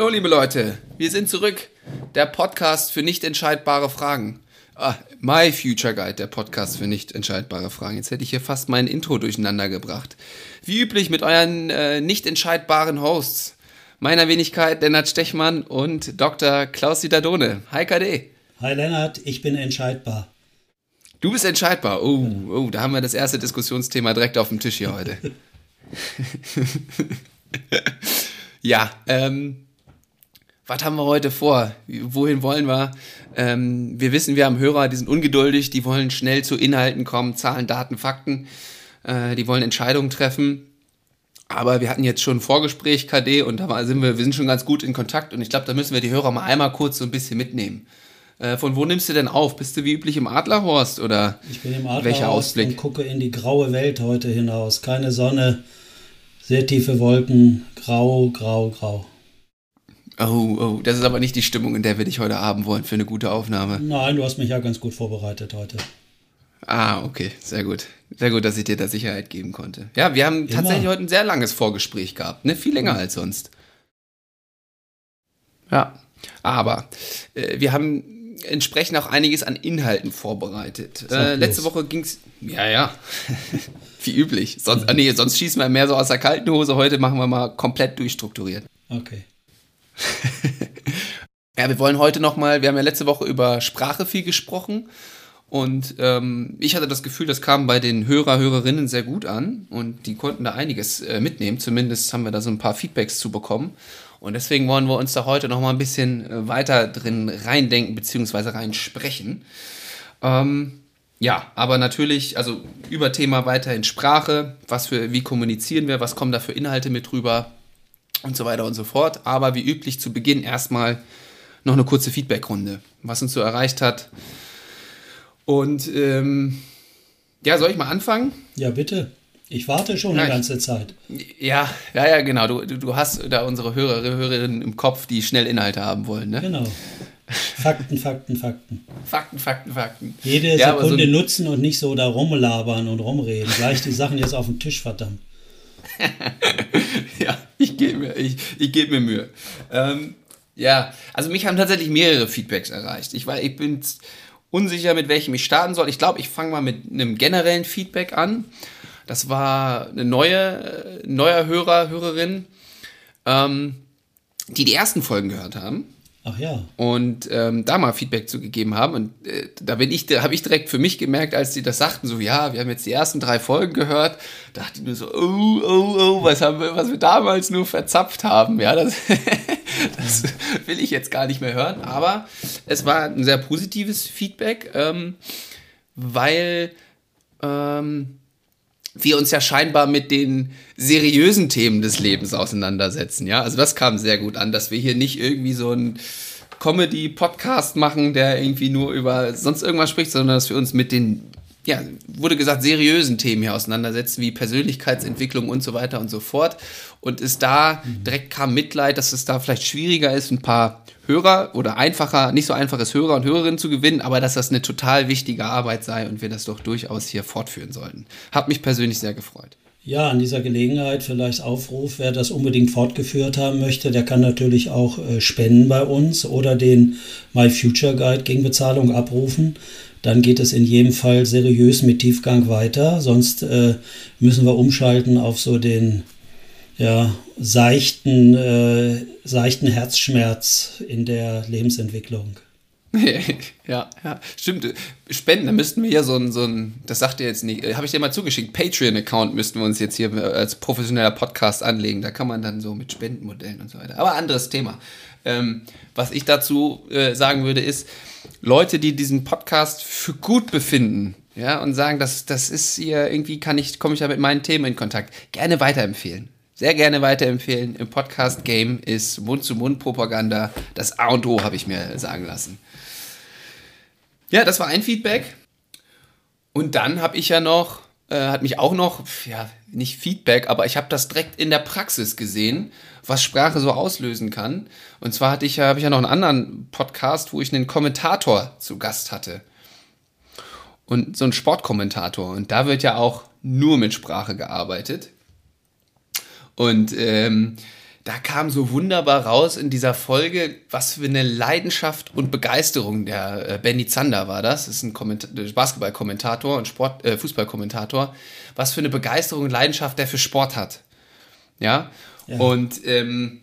Hallo, liebe Leute, wir sind zurück. Der Podcast für nicht entscheidbare Fragen. Ah, My Future Guide, der Podcast für nicht entscheidbare Fragen. Jetzt hätte ich hier fast mein Intro durcheinander gebracht. Wie üblich mit euren äh, nicht entscheidbaren Hosts. Meiner Wenigkeit Lennart Stechmann und Dr. Klaus Didadone. Hi KD. Hi Lennart, ich bin entscheidbar. Du bist entscheidbar. Oh, oh, da haben wir das erste Diskussionsthema direkt auf dem Tisch hier heute. ja, ähm, was haben wir heute vor? Wohin wollen wir? Ähm, wir wissen, wir haben Hörer, die sind ungeduldig, die wollen schnell zu Inhalten kommen, Zahlen, Daten, Fakten. Äh, die wollen Entscheidungen treffen. Aber wir hatten jetzt schon ein Vorgespräch, KD, und da sind wir, wir sind schon ganz gut in Kontakt. Und ich glaube, da müssen wir die Hörer mal einmal kurz so ein bisschen mitnehmen. Äh, von wo nimmst du denn auf? Bist du wie üblich im Adlerhorst oder ich bin im Adlerhorst welcher Ausblick? und gucke in die graue Welt heute hinaus. Keine Sonne, sehr tiefe Wolken, grau, grau, grau. Oh, oh, das ist aber nicht die Stimmung, in der wir dich heute haben wollen für eine gute Aufnahme. Nein, du hast mich ja ganz gut vorbereitet heute. Ah, okay, sehr gut. Sehr gut, dass ich dir da Sicherheit geben konnte. Ja, wir haben Immer. tatsächlich heute ein sehr langes Vorgespräch gehabt, ne? Viel länger als sonst. Ja, aber äh, wir haben entsprechend auch einiges an Inhalten vorbereitet. Äh, letzte Woche ging es, ja, ja, wie üblich. Sonst, mhm. nee, sonst schießen wir mehr so aus der kalten Hose. Heute machen wir mal komplett durchstrukturiert. Okay. ja, wir wollen heute nochmal, wir haben ja letzte Woche über Sprache viel gesprochen. Und ähm, ich hatte das Gefühl, das kam bei den Hörer, Hörerinnen sehr gut an und die konnten da einiges äh, mitnehmen. Zumindest haben wir da so ein paar Feedbacks zu bekommen. Und deswegen wollen wir uns da heute noch mal ein bisschen äh, weiter drin reindenken beziehungsweise reinsprechen. Ähm, ja, aber natürlich, also über Thema weiterhin Sprache, was für, wie kommunizieren wir, was kommen da für Inhalte mit rüber und so weiter und so fort. Aber wie üblich zu Beginn erstmal noch eine kurze Feedbackrunde, was uns so erreicht hat. Und ähm, ja, soll ich mal anfangen? Ja, bitte. Ich warte schon ja, eine ganze Zeit. Ja, ja, ja, genau. Du, du hast da unsere Hörer, Hörerinnen im Kopf, die schnell Inhalte haben wollen, ne? Genau. Fakten, Fakten, Fakten. Fakten, Fakten, Fakten. Jede ja, Sekunde so nutzen und nicht so da rumlabern und rumreden. Gleich die Sachen jetzt auf den Tisch, verdammt. gebe mir, ich, ich geb mir Mühe. Ähm, ja, also mich haben tatsächlich mehrere Feedbacks erreicht. Ich, war, ich bin unsicher, mit welchem ich starten soll. Ich glaube, ich fange mal mit einem generellen Feedback an. Das war eine neue, neuer Hörer, Hörerin, ähm, die die ersten Folgen gehört haben. Ach ja. Und ähm, da mal Feedback zugegeben haben. Und äh, da bin ich, habe ich direkt für mich gemerkt, als die das sagten, so ja, wir haben jetzt die ersten drei Folgen gehört, dachte ich mir so, oh, oh, oh, was haben wir, was wir damals nur verzapft haben. Ja, das, das will ich jetzt gar nicht mehr hören. Aber es war ein sehr positives Feedback, ähm, weil ähm, wir uns ja scheinbar mit den seriösen Themen des Lebens auseinandersetzen. Ja, also das kam sehr gut an, dass wir hier nicht irgendwie so ein Comedy-Podcast machen, der irgendwie nur über sonst irgendwas spricht, sondern dass wir uns mit den, ja, wurde gesagt, seriösen Themen hier auseinandersetzen, wie Persönlichkeitsentwicklung und so weiter und so fort. Und es da direkt kam Mitleid, dass es da vielleicht schwieriger ist, ein paar Hörer oder einfacher, nicht so einfach ist, Hörer und Hörerinnen zu gewinnen, aber dass das eine total wichtige Arbeit sei und wir das doch durchaus hier fortführen sollten. Hat mich persönlich sehr gefreut. Ja, an dieser Gelegenheit vielleicht Aufruf, wer das unbedingt fortgeführt haben möchte, der kann natürlich auch äh, spenden bei uns oder den My Future Guide gegen Bezahlung abrufen. Dann geht es in jedem Fall seriös mit Tiefgang weiter. Sonst äh, müssen wir umschalten auf so den ja, seichten, äh, seichten Herzschmerz in der Lebensentwicklung. ja, ja, stimmt. Spenden, da müssten wir ja so ein, so ein das sagt ihr jetzt nicht, habe ich dir mal zugeschickt, Patreon-Account müssten wir uns jetzt hier als professioneller Podcast anlegen. Da kann man dann so mit Spendenmodellen und so weiter. Aber anderes Thema. Ähm, was ich dazu äh, sagen würde, ist, Leute, die diesen Podcast für gut befinden, ja, und sagen, das, das ist hier, irgendwie kann ich, komme ich da mit meinen Themen in Kontakt, gerne weiterempfehlen sehr gerne weiterempfehlen. Im Podcast-Game ist Mund-zu-Mund-Propaganda das A und O, habe ich mir sagen lassen. Ja, das war ein Feedback. Und dann habe ich ja noch, äh, hat mich auch noch, ja, nicht Feedback, aber ich habe das direkt in der Praxis gesehen, was Sprache so auslösen kann. Und zwar hatte ich ja, habe ich ja noch einen anderen Podcast, wo ich einen Kommentator zu Gast hatte. Und so einen Sportkommentator. Und da wird ja auch nur mit Sprache gearbeitet. Und ähm, da kam so wunderbar raus in dieser Folge, was für eine Leidenschaft und Begeisterung der äh, Benny Zander war das. Das ist ein Basketball-Kommentator und Sport, äh, Fußball-Kommentator. Was für eine Begeisterung und Leidenschaft der für Sport hat. Ja. ja. Und ähm,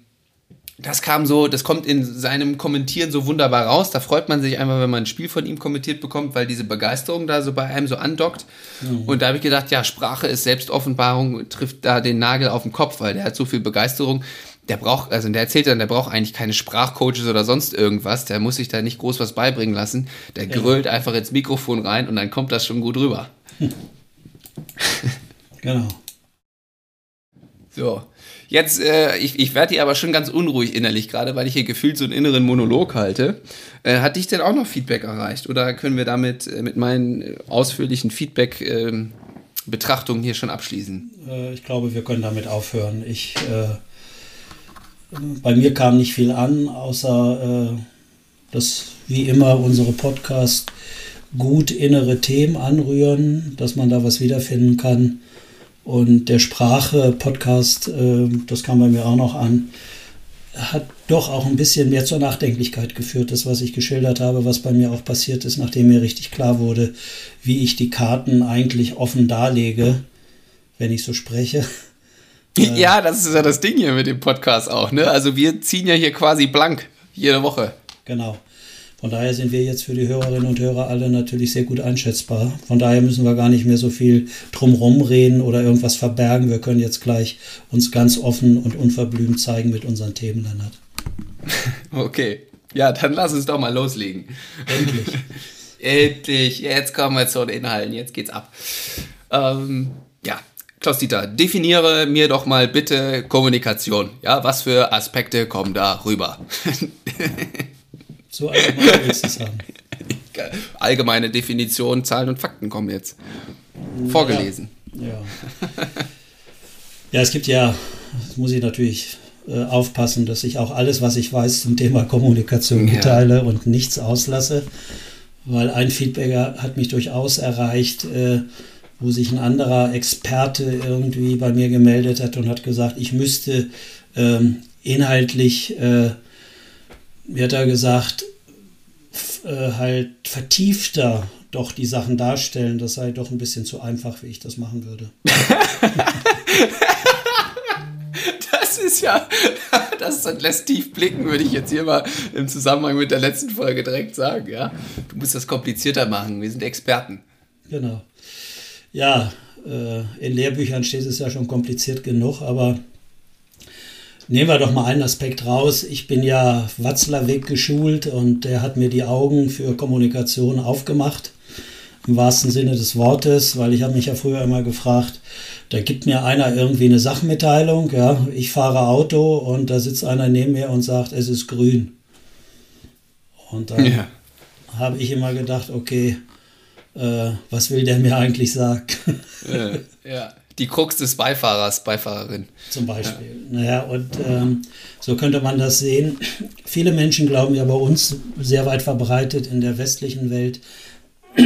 das kam so, das kommt in seinem Kommentieren so wunderbar raus. Da freut man sich einfach, wenn man ein Spiel von ihm kommentiert bekommt, weil diese Begeisterung da so bei einem so andockt. Mhm. Und da habe ich gedacht, ja, Sprache ist Selbstoffenbarung, trifft da den Nagel auf den Kopf, weil der hat so viel Begeisterung. Der braucht, also der erzählt dann, der braucht eigentlich keine Sprachcoaches oder sonst irgendwas. Der muss sich da nicht groß was beibringen lassen. Der ja. grölt einfach ins Mikrofon rein und dann kommt das schon gut rüber. genau. So. Jetzt, äh, ich, ich werde hier aber schon ganz unruhig innerlich gerade, weil ich hier gefühlt so einen inneren Monolog halte. Äh, hat dich denn auch noch Feedback erreicht? Oder können wir damit äh, mit meinen ausführlichen Feedback-Betrachtungen ähm, hier schon abschließen? Äh, ich glaube, wir können damit aufhören. Ich, äh, bei mir kam nicht viel an, außer äh, dass wie immer unsere Podcasts gut innere Themen anrühren, dass man da was wiederfinden kann und der Sprache-Podcast, äh, das kam bei mir auch noch an, hat doch auch ein bisschen mehr zur Nachdenklichkeit geführt, das, was ich geschildert habe, was bei mir auch passiert ist, nachdem mir richtig klar wurde, wie ich die Karten eigentlich offen darlege, wenn ich so spreche. Ja, das ist ja das Ding hier mit dem Podcast auch, ne? Also wir ziehen ja hier quasi blank jede Woche. Genau. Von daher sind wir jetzt für die Hörerinnen und Hörer alle natürlich sehr gut einschätzbar. Von daher müssen wir gar nicht mehr so viel drumherum reden oder irgendwas verbergen. Wir können jetzt gleich uns ganz offen und unverblümt zeigen mit unseren Themen, Lennart. Okay. Ja, dann lass uns doch mal loslegen. Endlich. Endlich. Jetzt kommen wir zu den Inhalten. Jetzt geht's ab. Ähm, ja, Klaus-Dieter, definiere mir doch mal bitte Kommunikation. Ja, was für Aspekte kommen da rüber? So allgemein willst du es haben. Allgemeine Definition, Zahlen und Fakten kommen jetzt. Vorgelesen. Ja. Ja, ja es gibt ja, das muss ich natürlich äh, aufpassen, dass ich auch alles, was ich weiß zum Thema Kommunikation mitteile ja. und nichts auslasse. Weil ein Feedbacker hat mich durchaus erreicht, äh, wo sich ein anderer Experte irgendwie bei mir gemeldet hat und hat gesagt, ich müsste ähm, inhaltlich äh, mir hat er gesagt, äh, halt vertiefter doch die Sachen darstellen. Das sei doch ein bisschen zu einfach, wie ich das machen würde. das ist ja, das lässt tief blicken, würde ich jetzt hier mal im Zusammenhang mit der letzten Folge direkt sagen. Ja, du musst das komplizierter machen. Wir sind Experten. Genau. Ja, äh, in Lehrbüchern steht es ja schon kompliziert genug, aber Nehmen wir doch mal einen Aspekt raus. Ich bin ja Watzlawick geschult und der hat mir die Augen für Kommunikation aufgemacht. Im wahrsten Sinne des Wortes, weil ich habe mich ja früher immer gefragt, da gibt mir einer irgendwie eine Sachmitteilung, ja, ich fahre Auto und da sitzt einer neben mir und sagt, es ist grün. Und dann ja. habe ich immer gedacht, okay, äh, was will der mir eigentlich sagen? ja. ja die Krux des Beifahrers, Beifahrerin. Zum Beispiel. Ja. Naja, und ähm, so könnte man das sehen. Viele Menschen glauben ja bei uns sehr weit verbreitet in der westlichen Welt.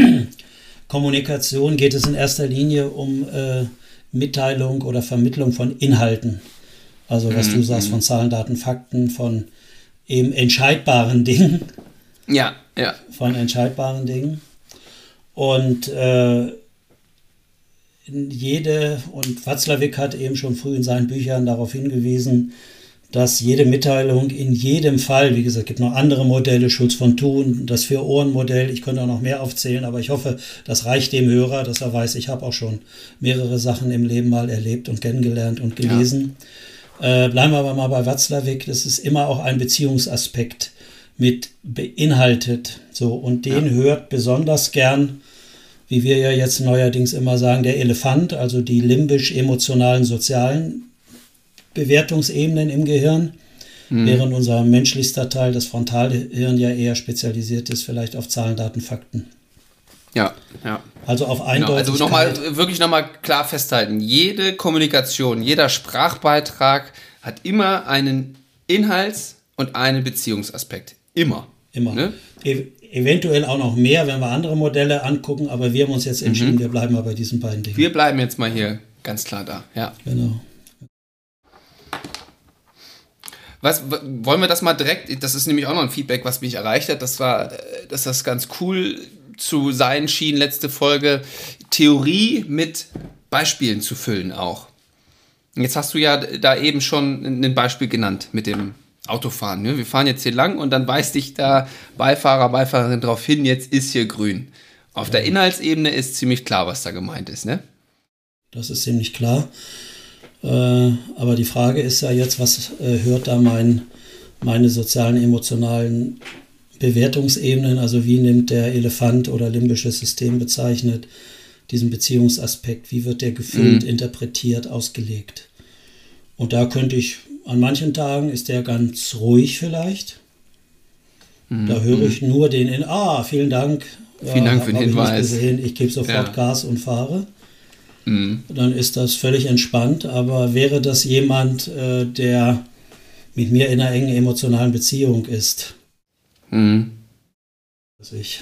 Kommunikation geht es in erster Linie um äh, Mitteilung oder Vermittlung von Inhalten. Also was mhm. du sagst mhm. von Zahlen, Daten, Fakten, von eben entscheidbaren Dingen. Ja, ja. Von entscheidbaren Dingen. Und äh, jede, und Watzlawick hat eben schon früh in seinen Büchern darauf hingewiesen, dass jede Mitteilung in jedem Fall, wie gesagt, es gibt noch andere Modelle, Schulz von Thun, das Vier-Ohren-Modell, ich könnte auch noch mehr aufzählen, aber ich hoffe, das reicht dem Hörer, dass er weiß, ich habe auch schon mehrere Sachen im Leben mal erlebt und kennengelernt und gelesen. Ja. Äh, bleiben wir aber mal bei Watzlawick, das ist immer auch ein Beziehungsaspekt mit beinhaltet. So, und den ja. hört besonders gern wie wir ja jetzt neuerdings immer sagen, der Elefant, also die limbisch-emotionalen, sozialen Bewertungsebenen im Gehirn, mhm. während unser menschlichster Teil, das Frontalhirn, ja eher spezialisiert ist, vielleicht auf Zahlen, Daten, Fakten. Ja, ja. Also auf Eindeutigkeit. Genau, also nochmal, wirklich nochmal klar festhalten. Jede Kommunikation, jeder Sprachbeitrag hat immer einen Inhalts- und einen Beziehungsaspekt. Immer. Immer. Ne? Eventuell auch noch mehr, wenn wir andere Modelle angucken, aber wir haben uns jetzt entschieden, mhm. wir bleiben mal bei diesen beiden Dingen. Wir bleiben jetzt mal hier ganz klar da, ja. Genau. Was, wollen wir das mal direkt, das ist nämlich auch noch ein Feedback, was mich erreicht hat, das war, dass das ganz cool zu sein schien, letzte Folge, Theorie mit Beispielen zu füllen auch. Jetzt hast du ja da eben schon ein Beispiel genannt mit dem Autofahren. Ne? Wir fahren jetzt hier lang und dann weist dich da Beifahrer, Beifahrerin darauf hin, jetzt ist hier grün. Auf der Inhaltsebene ist ziemlich klar, was da gemeint ist, ne? Das ist ziemlich klar. Äh, aber die Frage ist ja jetzt, was äh, hört da mein, meine sozialen, emotionalen Bewertungsebenen, also wie nimmt der Elefant oder limbisches System bezeichnet, diesen Beziehungsaspekt, wie wird der gefühlt, mhm. interpretiert, ausgelegt. Und da könnte ich, an manchen Tagen ist der ganz ruhig vielleicht. Mhm. Da höre ich nur den in, ah, vielen Dank. Vielen ja, Dank für den Hinweis. Ich, ich gebe sofort ja. Gas und fahre. Mhm. Dann ist das völlig entspannt. Aber wäre das jemand, äh, der mit mir in einer engen emotionalen Beziehung ist, mhm. also ich,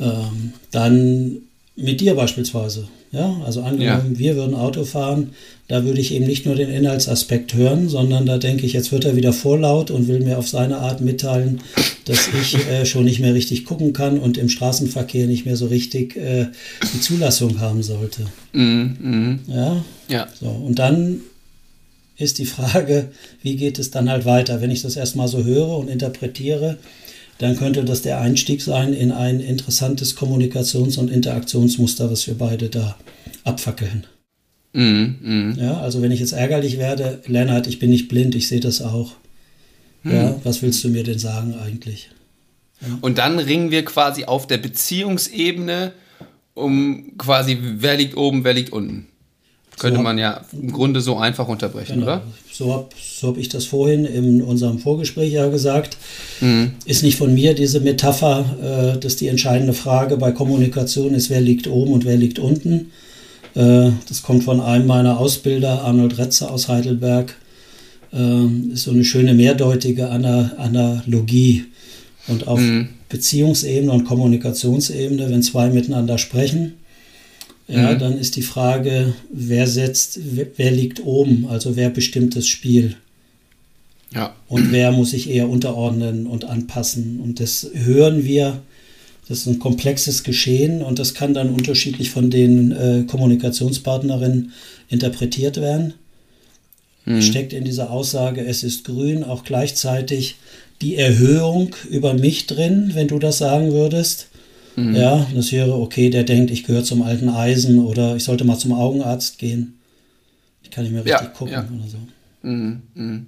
ähm, dann mit dir beispielsweise. Ja, also angenommen, ja. wir würden Auto fahren, da würde ich eben nicht nur den Inhaltsaspekt hören, sondern da denke ich, jetzt wird er wieder vorlaut und will mir auf seine Art mitteilen, dass ich äh, schon nicht mehr richtig gucken kann und im Straßenverkehr nicht mehr so richtig äh, die Zulassung haben sollte. Mm, mm. Ja? ja. So, und dann ist die Frage, wie geht es dann halt weiter? Wenn ich das erstmal so höre und interpretiere, dann könnte das der Einstieg sein in ein interessantes Kommunikations- und Interaktionsmuster, was wir beide da abfackeln. Mm, mm. Ja, also wenn ich jetzt ärgerlich werde, Lennart, ich bin nicht blind, ich sehe das auch. Mm. Ja, was willst du mir denn sagen eigentlich? Ja. Und dann ringen wir quasi auf der Beziehungsebene um quasi, wer liegt oben, wer liegt unten. Könnte so man ja im Grunde so einfach unterbrechen, genau. oder? So habe so hab ich das vorhin in unserem Vorgespräch ja gesagt. Mhm. Ist nicht von mir diese Metapher, äh, dass die entscheidende Frage bei Kommunikation ist, wer liegt oben und wer liegt unten. Äh, das kommt von einem meiner Ausbilder, Arnold Retzer aus Heidelberg. Äh, ist so eine schöne mehrdeutige Analogie. Und auf mhm. Beziehungsebene und Kommunikationsebene, wenn zwei miteinander sprechen, ja, mhm. dann ist die Frage, wer setzt, wer, liegt oben, also wer bestimmt das Spiel. Ja. Und wer muss sich eher unterordnen und anpassen. Und das hören wir, das ist ein komplexes Geschehen und das kann dann unterschiedlich von den äh, Kommunikationspartnerinnen interpretiert werden. Mhm. Steckt in dieser Aussage, es ist grün, auch gleichzeitig die Erhöhung über mich drin, wenn du das sagen würdest. Mhm. Ja, das wäre okay, der denkt, ich gehöre zum alten Eisen oder ich sollte mal zum Augenarzt gehen. Ich kann nicht mehr richtig ja, gucken ja. oder so. Mhm, mh.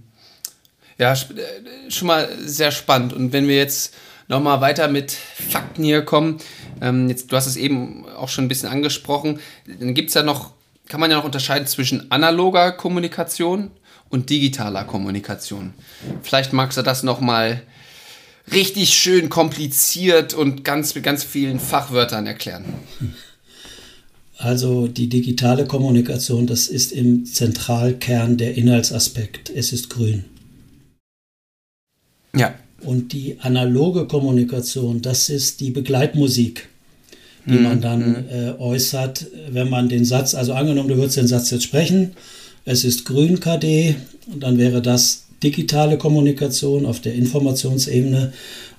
Ja, äh, schon mal sehr spannend. Und wenn wir jetzt nochmal weiter mit Fakten hier kommen, ähm, jetzt, du hast es eben auch schon ein bisschen angesprochen, dann gibt es ja noch, kann man ja noch unterscheiden zwischen analoger Kommunikation und digitaler Kommunikation. Vielleicht magst du das nochmal richtig schön kompliziert und ganz mit ganz vielen Fachwörtern erklären. Also die digitale Kommunikation, das ist im Zentralkern der Inhaltsaspekt. Es ist grün. Ja. Und die analoge Kommunikation, das ist die Begleitmusik, die mhm. man dann mhm. äh, äußert, wenn man den Satz, also angenommen, du würdest den Satz jetzt sprechen, es ist grün KD, und dann wäre das digitale Kommunikation auf der Informationsebene.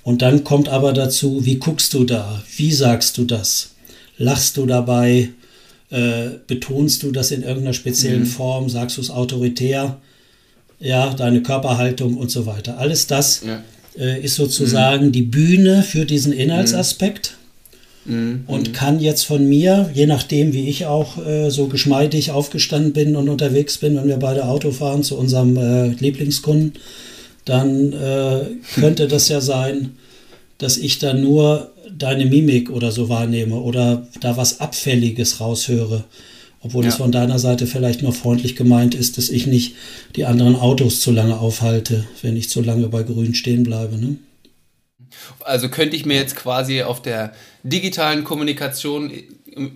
Und dann kommt aber dazu, wie guckst du da? Wie sagst du das? Lachst du dabei? Äh, betonst du das in irgendeiner speziellen mhm. Form? Sagst du es autoritär? Ja, deine Körperhaltung und so weiter. Alles das ja. äh, ist sozusagen mhm. die Bühne für diesen Inhaltsaspekt. Mhm. Und kann jetzt von mir, je nachdem, wie ich auch äh, so geschmeidig aufgestanden bin und unterwegs bin, wenn wir beide Auto fahren zu unserem äh, Lieblingskunden, dann äh, könnte das ja sein, dass ich dann nur deine Mimik oder so wahrnehme oder da was Abfälliges raushöre. Obwohl ja. es von deiner Seite vielleicht nur freundlich gemeint ist, dass ich nicht die anderen Autos zu lange aufhalte, wenn ich zu lange bei Grün stehen bleibe. Ne? Also könnte ich mir jetzt quasi auf der digitalen Kommunikation,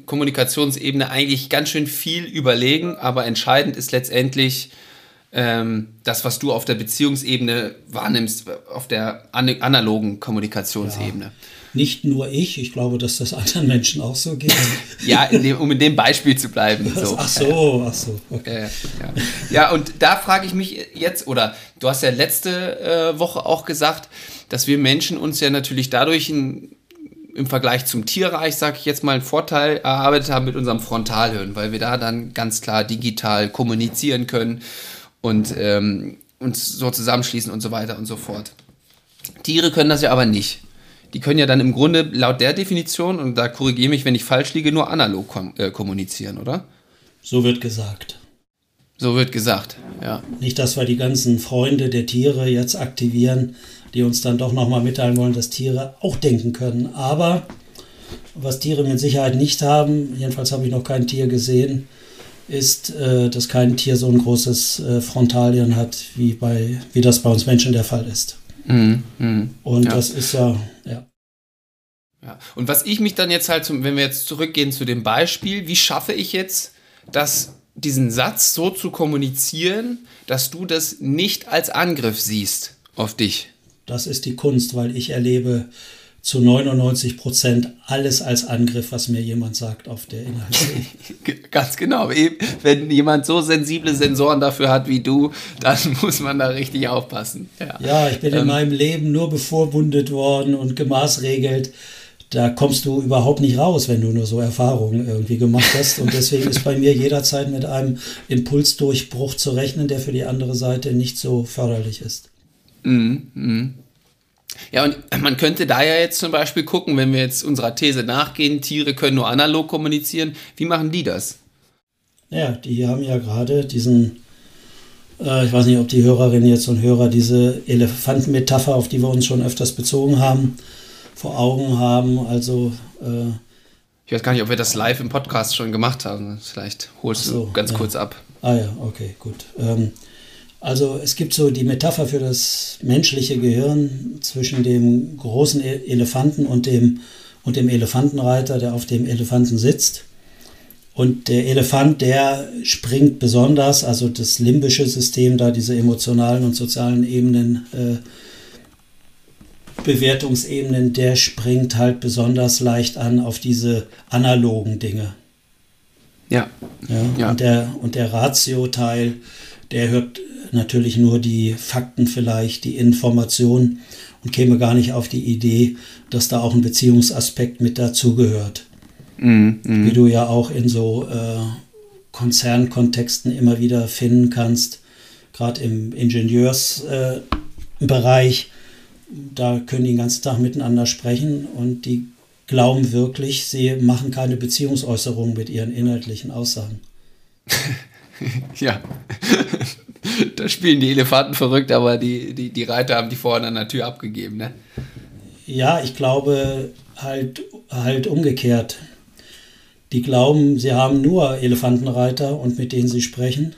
Kommunikationsebene eigentlich ganz schön viel überlegen, aber entscheidend ist letztendlich, ähm, das, was du auf der Beziehungsebene wahrnimmst, auf der an analogen Kommunikationsebene. Ja. Nicht nur ich, ich glaube, dass das anderen Menschen auch so geht. ja, in dem, um in dem Beispiel zu bleiben. So. Ach so, ach so. Okay. ja. ja, und da frage ich mich jetzt, oder du hast ja letzte äh, Woche auch gesagt, dass wir Menschen uns ja natürlich dadurch ein, im Vergleich zum Tierreich, sage ich jetzt mal, einen Vorteil erarbeitet haben mit unserem Frontalhirn, weil wir da dann ganz klar digital kommunizieren können und ähm, uns so zusammenschließen und so weiter und so fort. Tiere können das ja aber nicht. Die können ja dann im Grunde laut der Definition, und da korrigiere mich, wenn ich falsch liege, nur analog kom äh, kommunizieren, oder? So wird gesagt. So wird gesagt, ja. Nicht, dass wir die ganzen Freunde der Tiere jetzt aktivieren, die uns dann doch nochmal mitteilen wollen, dass Tiere auch denken können. Aber was Tiere mit Sicherheit nicht haben, jedenfalls habe ich noch kein Tier gesehen, ist, äh, dass kein Tier so ein großes äh, Frontalien hat, wie, bei, wie das bei uns Menschen der Fall ist. Mhm, mh. Und ja. das ist ja, ja. Ja. Und was ich mich dann jetzt halt, zum, wenn wir jetzt zurückgehen zu dem Beispiel, wie schaffe ich jetzt, dass diesen Satz so zu kommunizieren, dass du das nicht als Angriff siehst auf dich? Das ist die Kunst, weil ich erlebe zu 99 Prozent alles als Angriff, was mir jemand sagt auf der Inhaltsebene. Ganz genau. Wenn jemand so sensible Sensoren dafür hat wie du, dann muss man da richtig aufpassen. Ja, ja ich bin ähm, in meinem Leben nur bevorbundet worden und gemaßregelt. Da kommst du überhaupt nicht raus, wenn du nur so Erfahrungen irgendwie gemacht hast. Und deswegen ist bei mir jederzeit mit einem Impulsdurchbruch zu rechnen, der für die andere Seite nicht so förderlich ist. Mhm. mhm. Ja, und man könnte da ja jetzt zum Beispiel gucken, wenn wir jetzt unserer These nachgehen, Tiere können nur analog kommunizieren. Wie machen die das? Ja, die haben ja gerade diesen, äh, ich weiß nicht, ob die Hörerinnen jetzt und Hörer diese Elefantenmetapher, auf die wir uns schon öfters bezogen haben, vor Augen haben. Also äh, ich weiß gar nicht, ob wir das live im Podcast schon gemacht haben. Vielleicht holst so, du ganz ja. kurz ab. Ah ja, okay, gut. Ähm, also es gibt so die Metapher für das menschliche Gehirn zwischen dem großen e- Elefanten und dem, und dem Elefantenreiter, der auf dem Elefanten sitzt. Und der Elefant, der springt besonders, also das limbische System, da diese emotionalen und sozialen Ebenen, äh, Bewertungsebenen, der springt halt besonders leicht an auf diese analogen Dinge. Ja. ja, ja. Und der, und der Ratio-Teil, der hört natürlich nur die Fakten vielleicht, die Informationen und käme gar nicht auf die Idee, dass da auch ein Beziehungsaspekt mit dazugehört. Mhm, Wie du ja auch in so äh, Konzernkontexten immer wieder finden kannst, gerade im Ingenieursbereich. Äh, da können die den ganzen Tag miteinander sprechen und die glauben wirklich, sie machen keine Beziehungsäußerungen mit ihren inhaltlichen Aussagen. ja, da spielen die Elefanten verrückt, aber die, die, die Reiter haben die vorne an der Tür abgegeben, ne? Ja, ich glaube halt, halt umgekehrt. Die glauben, sie haben nur Elefantenreiter und mit denen sie sprechen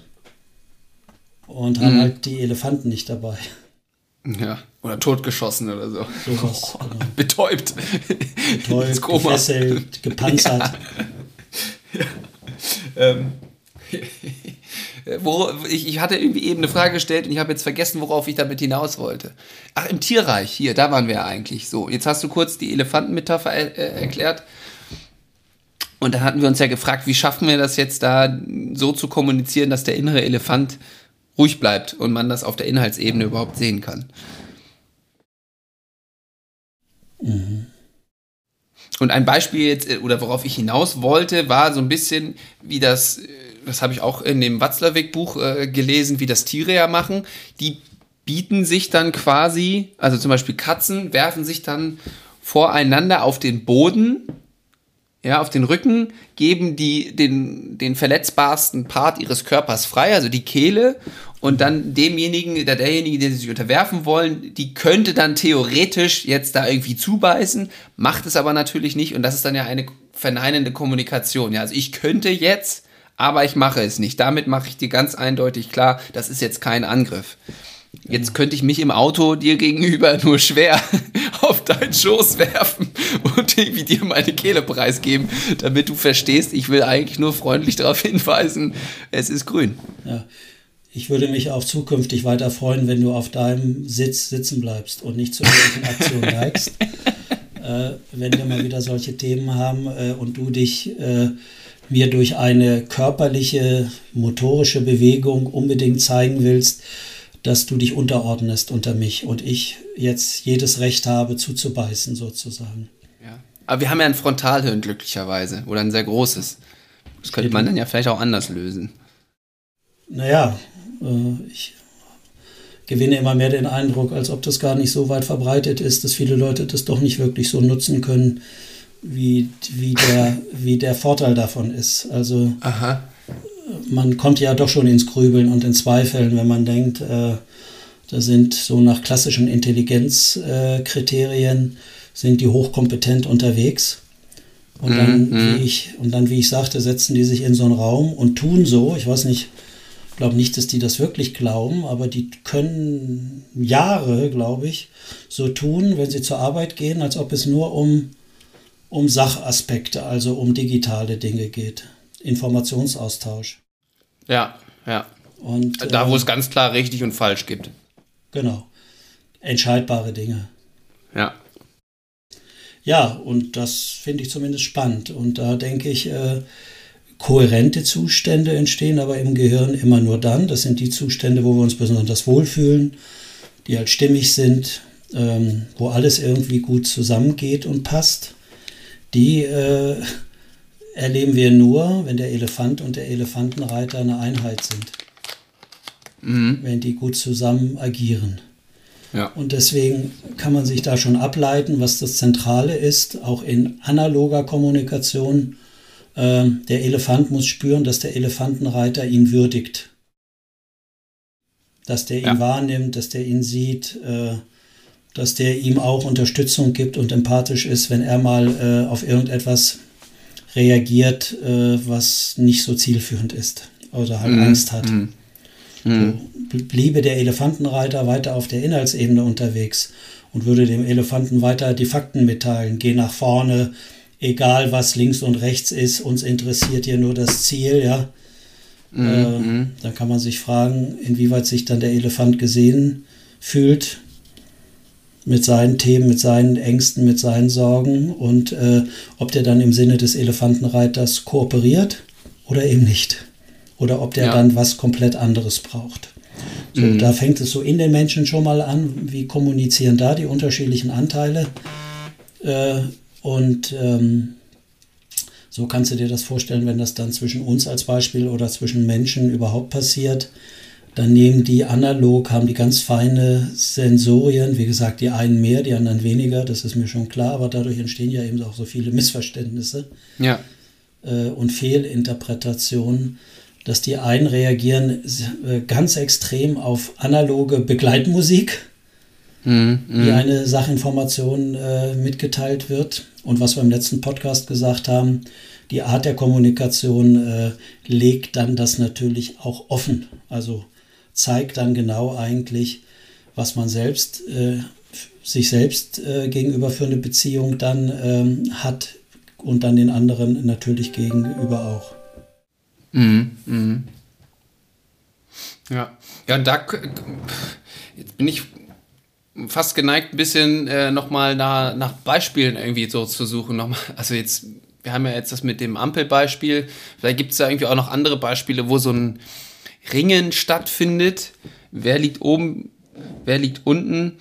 und haben mhm. halt die Elefanten nicht dabei. Ja, oder totgeschossen oder so. Sowas, oh, genau. Betäubt. Betäubt, gefesselt, gepanzert. Ja. ja. Ähm. Wo, ich, ich hatte irgendwie eben eine Frage gestellt und ich habe jetzt vergessen, worauf ich damit hinaus wollte. Ach, im Tierreich, hier, da waren wir ja eigentlich. So, jetzt hast du kurz die Elefantenmetapher äh, äh, erklärt. Und da hatten wir uns ja gefragt, wie schaffen wir das jetzt da so zu kommunizieren, dass der innere Elefant ruhig bleibt und man das auf der Inhaltsebene überhaupt sehen kann. Mhm. Und ein Beispiel jetzt, äh, oder worauf ich hinaus wollte, war so ein bisschen, wie das äh, das habe ich auch in dem Watzlawick-Buch äh, gelesen, wie das Tiere ja machen. Die bieten sich dann quasi, also zum Beispiel Katzen, werfen sich dann voreinander auf den Boden, ja, auf den Rücken, geben die den, den verletzbarsten Part ihres Körpers frei, also die Kehle, und dann demjenigen, der derjenige, der sich unterwerfen wollen, die könnte dann theoretisch jetzt da irgendwie zubeißen, macht es aber natürlich nicht, und das ist dann ja eine verneinende Kommunikation. Ja, also ich könnte jetzt aber ich mache es nicht. Damit mache ich dir ganz eindeutig klar, das ist jetzt kein Angriff. Jetzt könnte ich mich im Auto dir gegenüber nur schwer auf deinen Schoß werfen und irgendwie dir meine Kehle preisgeben, damit du verstehst, ich will eigentlich nur freundlich darauf hinweisen, es ist grün. Ja. ich würde mich auch zukünftig weiter freuen, wenn du auf deinem Sitz sitzen bleibst und nicht zu irgendwelchen Aktionen neigst. Äh, wenn wir mal wieder solche Themen haben äh, und du dich äh, mir durch eine körperliche, motorische Bewegung unbedingt zeigen willst, dass du dich unterordnest unter mich und ich jetzt jedes Recht habe, zuzubeißen sozusagen. Ja. Aber wir haben ja ein Frontalhirn glücklicherweise oder ein sehr großes. Das könnte man dann ja vielleicht auch anders lösen. Naja, äh, ich gewinne immer mehr den Eindruck, als ob das gar nicht so weit verbreitet ist, dass viele Leute das doch nicht wirklich so nutzen können, wie, wie, der, wie der Vorteil davon ist. Also Aha. Man kommt ja doch schon ins Grübeln und in Zweifeln, wenn man denkt, äh, da sind so nach klassischen Intelligenzkriterien sind die hochkompetent unterwegs. Und dann, mhm. wie ich, und dann, wie ich sagte, setzen die sich in so einen Raum und tun so, ich weiß nicht, glaube nicht, dass die das wirklich glauben, aber die können Jahre, glaube ich, so tun, wenn sie zur Arbeit gehen, als ob es nur um, um Sachaspekte, also um digitale Dinge geht. Informationsaustausch. Ja, ja. Und, da, wo äh, es ganz klar richtig und falsch gibt. Genau. Entscheidbare Dinge. Ja. Ja, und das finde ich zumindest spannend. Und da denke ich, äh, kohärente Zustände entstehen aber im Gehirn immer nur dann. Das sind die Zustände, wo wir uns besonders wohlfühlen, die halt stimmig sind, ähm, wo alles irgendwie gut zusammengeht und passt. Die äh, erleben wir nur, wenn der Elefant und der Elefantenreiter eine Einheit sind. Mhm. Wenn die gut zusammen agieren. Ja. Und deswegen kann man sich da schon ableiten, was das Zentrale ist, auch in analoger Kommunikation ähm, der Elefant muss spüren, dass der Elefantenreiter ihn würdigt. Dass der ihn ja. wahrnimmt, dass der ihn sieht, äh, dass der ihm auch Unterstützung gibt und empathisch ist, wenn er mal äh, auf irgendetwas reagiert, äh, was nicht so zielführend ist oder halt mhm. Angst hat. Mhm. Mhm. bliebe der Elefantenreiter weiter auf der Inhaltsebene unterwegs und würde dem Elefanten weiter die Fakten mitteilen, geh nach vorne, egal was links und rechts ist, uns interessiert hier nur das Ziel, ja. Mhm. Äh, mhm. dann kann man sich fragen, inwieweit sich dann der Elefant gesehen fühlt mit seinen Themen, mit seinen Ängsten, mit seinen Sorgen und äh, ob der dann im Sinne des Elefantenreiters kooperiert oder eben nicht. Oder ob der ja. dann was komplett anderes braucht. So, mhm. Da fängt es so in den Menschen schon mal an, wie kommunizieren da die unterschiedlichen Anteile. Äh, und ähm, so kannst du dir das vorstellen, wenn das dann zwischen uns als Beispiel oder zwischen Menschen überhaupt passiert. Dann nehmen die analog, haben die ganz feine Sensorien, wie gesagt, die einen mehr, die anderen weniger, das ist mir schon klar, aber dadurch entstehen ja eben auch so viele Missverständnisse ja. äh, und Fehlinterpretationen, dass die einen reagieren äh, ganz extrem auf analoge Begleitmusik mhm, wie mhm. eine Sachinformation äh, mitgeteilt wird. Und was wir im letzten Podcast gesagt haben, die Art der Kommunikation äh, legt dann das natürlich auch offen. Also zeigt dann genau eigentlich, was man selbst, äh, sich selbst äh, gegenüber für eine Beziehung dann ähm, hat und dann den anderen natürlich gegenüber auch. Mhm, mh. Ja, ja, da jetzt bin ich fast geneigt, ein bisschen äh, nochmal nach, nach Beispielen irgendwie so zu suchen. Nochmal. Also jetzt, wir haben ja jetzt das mit dem Ampelbeispiel. Vielleicht gibt es da irgendwie auch noch andere Beispiele, wo so ein Ringen stattfindet. Wer liegt oben, wer liegt unten?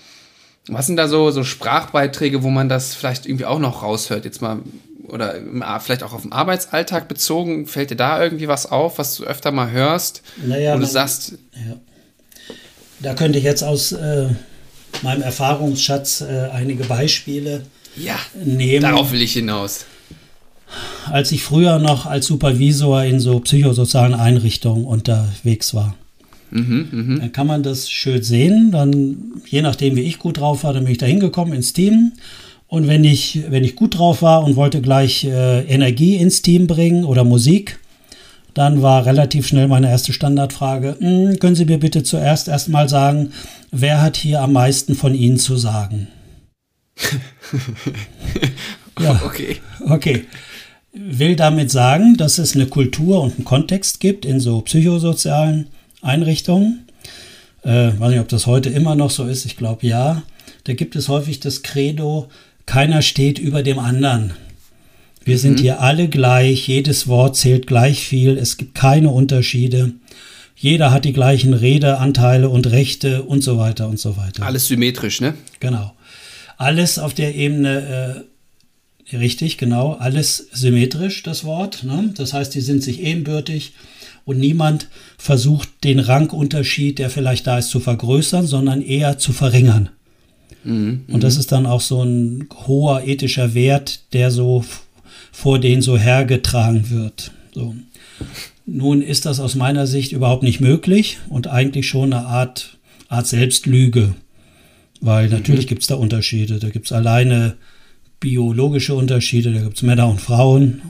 Was sind da so, so Sprachbeiträge, wo man das vielleicht irgendwie auch noch raushört? Jetzt mal, oder vielleicht auch auf den Arbeitsalltag bezogen, fällt dir da irgendwie was auf, was du öfter mal hörst? Naja, wo du man, sagst. Ja. Da könnte ich jetzt aus äh, meinem Erfahrungsschatz äh, einige Beispiele ja, nehmen. Darauf will ich hinaus. Als ich früher noch als Supervisor in so psychosozialen Einrichtungen unterwegs war. Mhm, mh. Dann kann man das schön sehen. Dann, je nachdem, wie ich gut drauf war, dann bin ich da hingekommen ins Team. Und wenn ich, wenn ich gut drauf war und wollte gleich äh, Energie ins Team bringen oder Musik, dann war relativ schnell meine erste Standardfrage, hm, können Sie mir bitte zuerst erstmal sagen, wer hat hier am meisten von Ihnen zu sagen? ja, okay. Okay. Will damit sagen, dass es eine Kultur und einen Kontext gibt in so psychosozialen Einrichtungen. Äh, weiß nicht, ob das heute immer noch so ist, ich glaube ja. Da gibt es häufig das Credo, keiner steht über dem anderen. Wir sind mhm. hier alle gleich, jedes Wort zählt gleich viel, es gibt keine Unterschiede. Jeder hat die gleichen Redeanteile und Rechte und so weiter und so weiter. Alles symmetrisch, ne? Genau. Alles auf der Ebene, äh, richtig, genau, alles symmetrisch, das Wort. Ne? Das heißt, die sind sich ebenbürtig und niemand versucht, den Rangunterschied, der vielleicht da ist, zu vergrößern, sondern eher zu verringern. Mhm, und das mhm. ist dann auch so ein hoher ethischer Wert, der so vor denen so hergetragen wird. So. Nun ist das aus meiner Sicht überhaupt nicht möglich und eigentlich schon eine Art, Art Selbstlüge. Weil natürlich mhm. gibt es da Unterschiede. Da gibt es alleine biologische Unterschiede, da gibt es Männer und Frauen.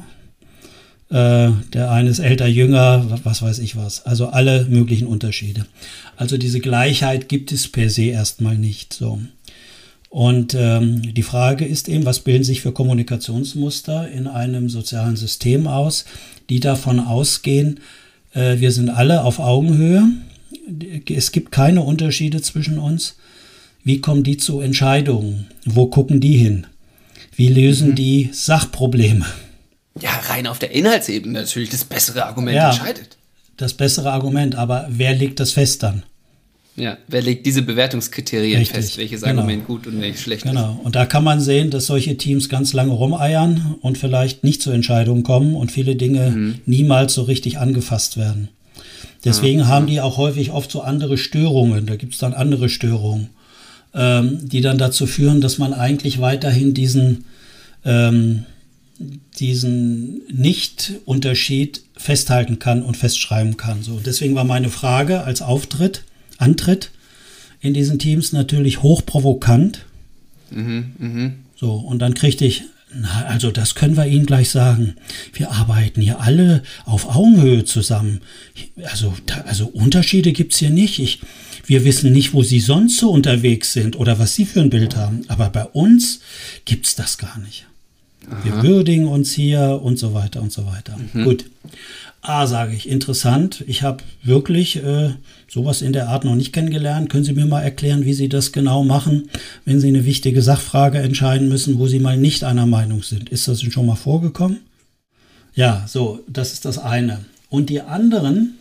Äh, der eine ist älter, jünger, was weiß ich was. Also alle möglichen Unterschiede. Also diese Gleichheit gibt es per se erstmal nicht. So. Und ähm, die Frage ist eben, was bilden sich für Kommunikationsmuster in einem sozialen System aus, die davon ausgehen, äh, wir sind alle auf Augenhöhe, es gibt keine Unterschiede zwischen uns. Wie kommen die zu Entscheidungen? Wo gucken die hin? Wie lösen mhm. die Sachprobleme? Ja, rein auf der Inhaltsebene natürlich das bessere Argument ja, entscheidet. Das bessere Argument, aber wer legt das fest dann? Ja, wer legt diese Bewertungskriterien Richtig, fest, welches genau. Argument gut und welches schlecht genau. ist? Genau, und da kann man sehen, dass solche Teams ganz lange rumeiern und vielleicht nicht zu Entscheidungen kommen und viele Dinge mhm. niemals so richtig angefasst werden. Deswegen ja, haben ja. die auch häufig oft so andere Störungen, da gibt es dann andere Störungen, ähm, die dann dazu führen, dass man eigentlich weiterhin diesen, ähm, diesen Nicht-Unterschied festhalten kann und festschreiben kann. So, deswegen war meine Frage als Auftritt, antritt in diesen Teams natürlich hochprovokant. Mhm, mh. So, und dann kriegte ich, na, also das können wir Ihnen gleich sagen. Wir arbeiten hier alle auf Augenhöhe zusammen. Also, da, also Unterschiede gibt es hier nicht. Ich, wir wissen nicht, wo Sie sonst so unterwegs sind oder was Sie für ein Bild haben. Aber bei uns gibt es das gar nicht. Aha. Wir würdigen uns hier und so weiter und so weiter. Mhm. Gut. A, sage ich, interessant. Ich habe wirklich äh, sowas in der Art noch nicht kennengelernt. Können Sie mir mal erklären, wie Sie das genau machen, wenn Sie eine wichtige Sachfrage entscheiden müssen, wo Sie mal nicht einer Meinung sind? Ist das schon mal vorgekommen? Ja, so, das ist das eine. Und die anderen,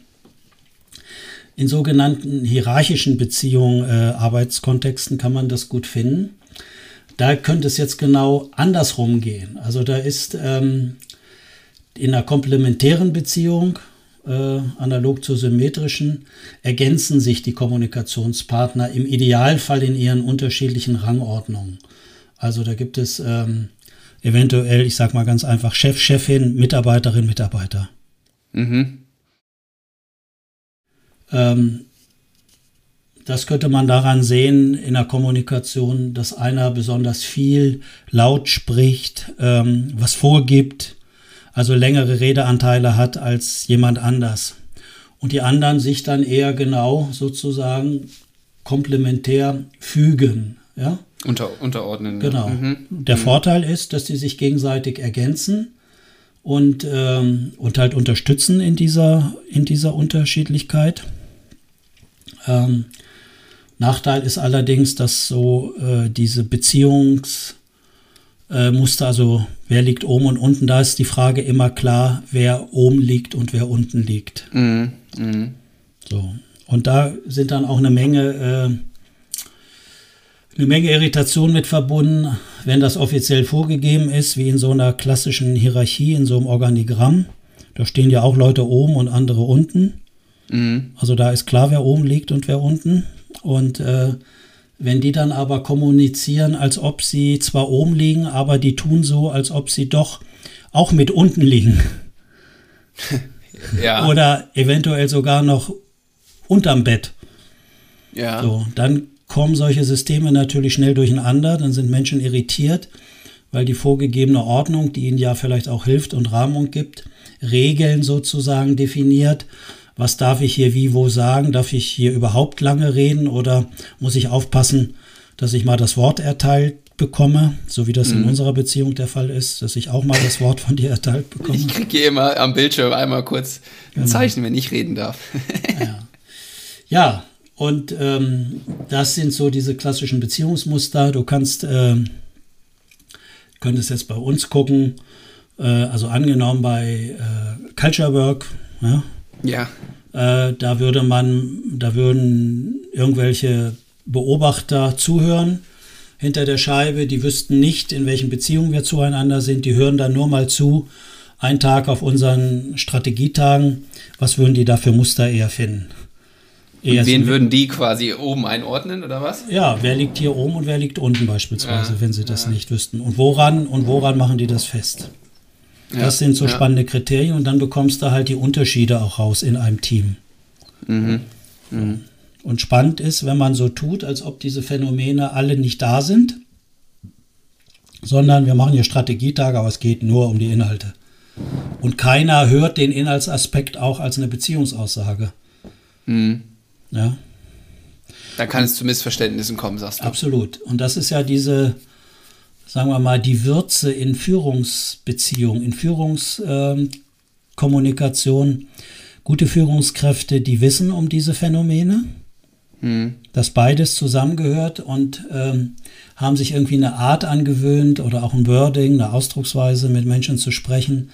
in sogenannten hierarchischen Beziehungen, äh, Arbeitskontexten kann man das gut finden. Da könnte es jetzt genau andersrum gehen. Also da ist ähm, in einer komplementären Beziehung, äh, analog zur symmetrischen, ergänzen sich die Kommunikationspartner im Idealfall in ihren unterschiedlichen Rangordnungen. Also da gibt es ähm, eventuell, ich sage mal ganz einfach, Chef, Chefin, Mitarbeiterin, Mitarbeiter. Mhm. Ähm, das könnte man daran sehen in der Kommunikation, dass einer besonders viel laut spricht, ähm, was vorgibt, also längere Redeanteile hat als jemand anders. Und die anderen sich dann eher genau sozusagen komplementär fügen. Ja? Unter, unterordnen. Genau. Mhm. Der mhm. Vorteil ist, dass die sich gegenseitig ergänzen und, ähm, und halt unterstützen in dieser, in dieser Unterschiedlichkeit. Ähm, Nachteil ist allerdings, dass so äh, diese Beziehungs- äh, also wer liegt oben und unten, da ist die Frage immer klar, wer oben liegt und wer unten liegt. Mhm. Mhm. So. Und da sind dann auch eine Menge, äh, eine Menge Irritation mit verbunden, wenn das offiziell vorgegeben ist, wie in so einer klassischen Hierarchie, in so einem Organigramm. Da stehen ja auch Leute oben und andere unten. Mhm. Also da ist klar, wer oben liegt und wer unten. Und äh, wenn die dann aber kommunizieren, als ob sie zwar oben liegen, aber die tun so, als ob sie doch auch mit unten liegen. ja. Oder eventuell sogar noch unterm Bett. Ja. So, dann kommen solche Systeme natürlich schnell durcheinander, dann sind Menschen irritiert, weil die vorgegebene Ordnung, die ihnen ja vielleicht auch hilft und Rahmung gibt, Regeln sozusagen definiert was darf ich hier wie wo sagen? Darf ich hier überhaupt lange reden oder muss ich aufpassen, dass ich mal das Wort erteilt bekomme, so wie das mhm. in unserer Beziehung der Fall ist, dass ich auch mal das Wort von dir erteilt bekomme? Ich kriege hier immer am Bildschirm einmal kurz ein genau. Zeichen, wenn ich reden darf. ja. Ja, und ähm, das sind so diese klassischen Beziehungsmuster. Du kannst, äh, könntest jetzt bei uns gucken, äh, also angenommen bei äh, Culture Work, ja, Ja. äh, da würde man, da würden irgendwelche Beobachter zuhören hinter der Scheibe, die wüssten nicht, in welchen Beziehungen wir zueinander sind, die hören dann nur mal zu, einen Tag auf unseren Strategietagen, was würden die da für Muster eher finden? Und wen würden die quasi oben einordnen, oder was? ja, wer liegt hier oben und wer liegt unten beispielsweise, Ja, wenn sie das nicht wüssten. Und woran und woran machen die das fest? Ja, Das sind so ja. spannende Kriterien und dann bekommst du halt die Unterschiede auch raus in einem Team. Mhm. Und spannend ist, wenn man so tut, als ob diese Phänomene alle nicht da sind, sondern wir machen hier Strategietage, aber es geht nur um die Inhalte. Und keiner hört den Inhaltsaspekt auch als eine Beziehungsaussage. Mhm. Ja, Da kann es zu Missverständnissen kommen, sagst du. absolut. Und das ist ja diese, sagen wir mal, die Würze in Führungsbeziehungen, in Führungskommunikation. Gute Führungskräfte, die wissen um diese Phänomene. Mhm. dass beides zusammengehört und ähm, haben sich irgendwie eine Art angewöhnt oder auch ein Wording, eine Ausdrucksweise mit Menschen zu sprechen,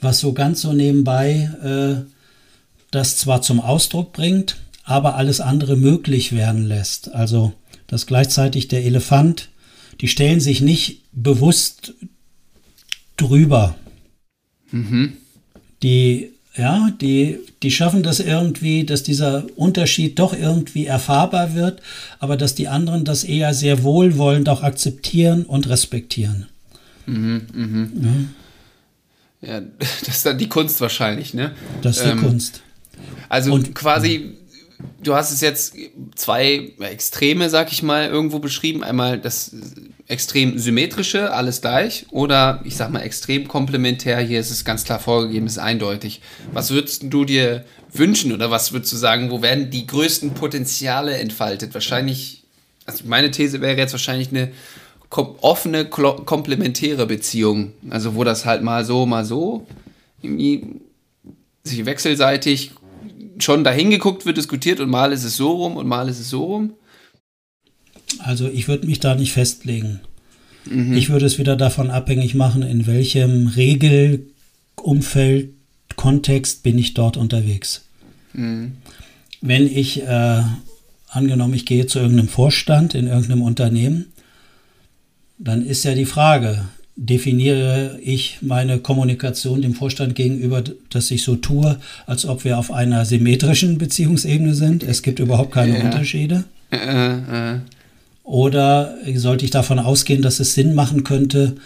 was so ganz so nebenbei äh, das zwar zum Ausdruck bringt, aber alles andere möglich werden lässt. Also, dass gleichzeitig der Elefant, die stellen sich nicht bewusst drüber. Die, ja, die, die schaffen das irgendwie, dass dieser Unterschied doch irgendwie erfahrbar wird, aber dass die anderen das eher sehr wohlwollend auch akzeptieren und respektieren. Ja, das ist dann die Kunst wahrscheinlich, ne? Das ist die Ähm, Kunst. Also Und- quasi, du hast es jetzt zwei Extreme, sag ich mal, irgendwo beschrieben. Einmal das extrem symmetrische, alles gleich, oder ich sag mal extrem komplementär, hier ist es ganz klar vorgegeben, ist eindeutig. Was würdest du dir wünschen oder was würdest du sagen, wo werden die größten Potenziale entfaltet? Wahrscheinlich, also meine These wäre jetzt wahrscheinlich eine offene, komplementäre Beziehung. Also wo das halt mal so, mal so irgendwie sich wechselseitig schon dahin geguckt wird, diskutiert und mal ist es so rum und mal ist es so rum. Also ich würde mich da nicht festlegen. Ich würde es wieder davon abhängig machen, in welchem Regelumfeld, Kontext bin ich dort unterwegs. Wenn ich, äh, angenommen, ich gehe zu irgendeinem Vorstand in irgendeinem Unternehmen, dann ist ja die Frage, definiere ich meine Kommunikation dem Vorstand gegenüber, dass ich so tue, als ob wir auf einer symmetrischen Beziehungsebene sind. Es gibt überhaupt keine Ja. Unterschiede. Äh, äh, Oder sollte ich davon ausgehen, dass es Sinn machen könnte,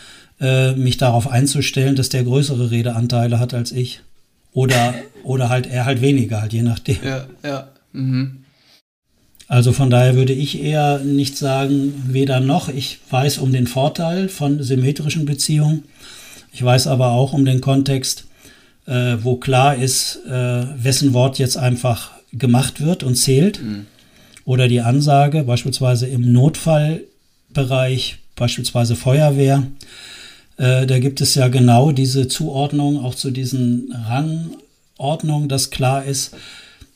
äh, mich darauf einzustellen, dass der größere Redeanteile hat als ich? Oder, oder halt er halt weniger, halt je nachdem. ja, ja. Mhm. Also von daher würde ich eher nicht sagen, weder noch. Ich weiß um den Vorteil von symmetrischen Beziehungen. Ich weiß aber auch um den Kontext, äh, wo klar ist, äh, wessen Wort jetzt einfach gemacht wird und zählt. Oder die Ansage, beispielsweise im Notfallbereich, beispielsweise Feuerwehr. Äh, da gibt es ja genau diese Zuordnung, auch zu diesen Rangordnungen, dass klar ist,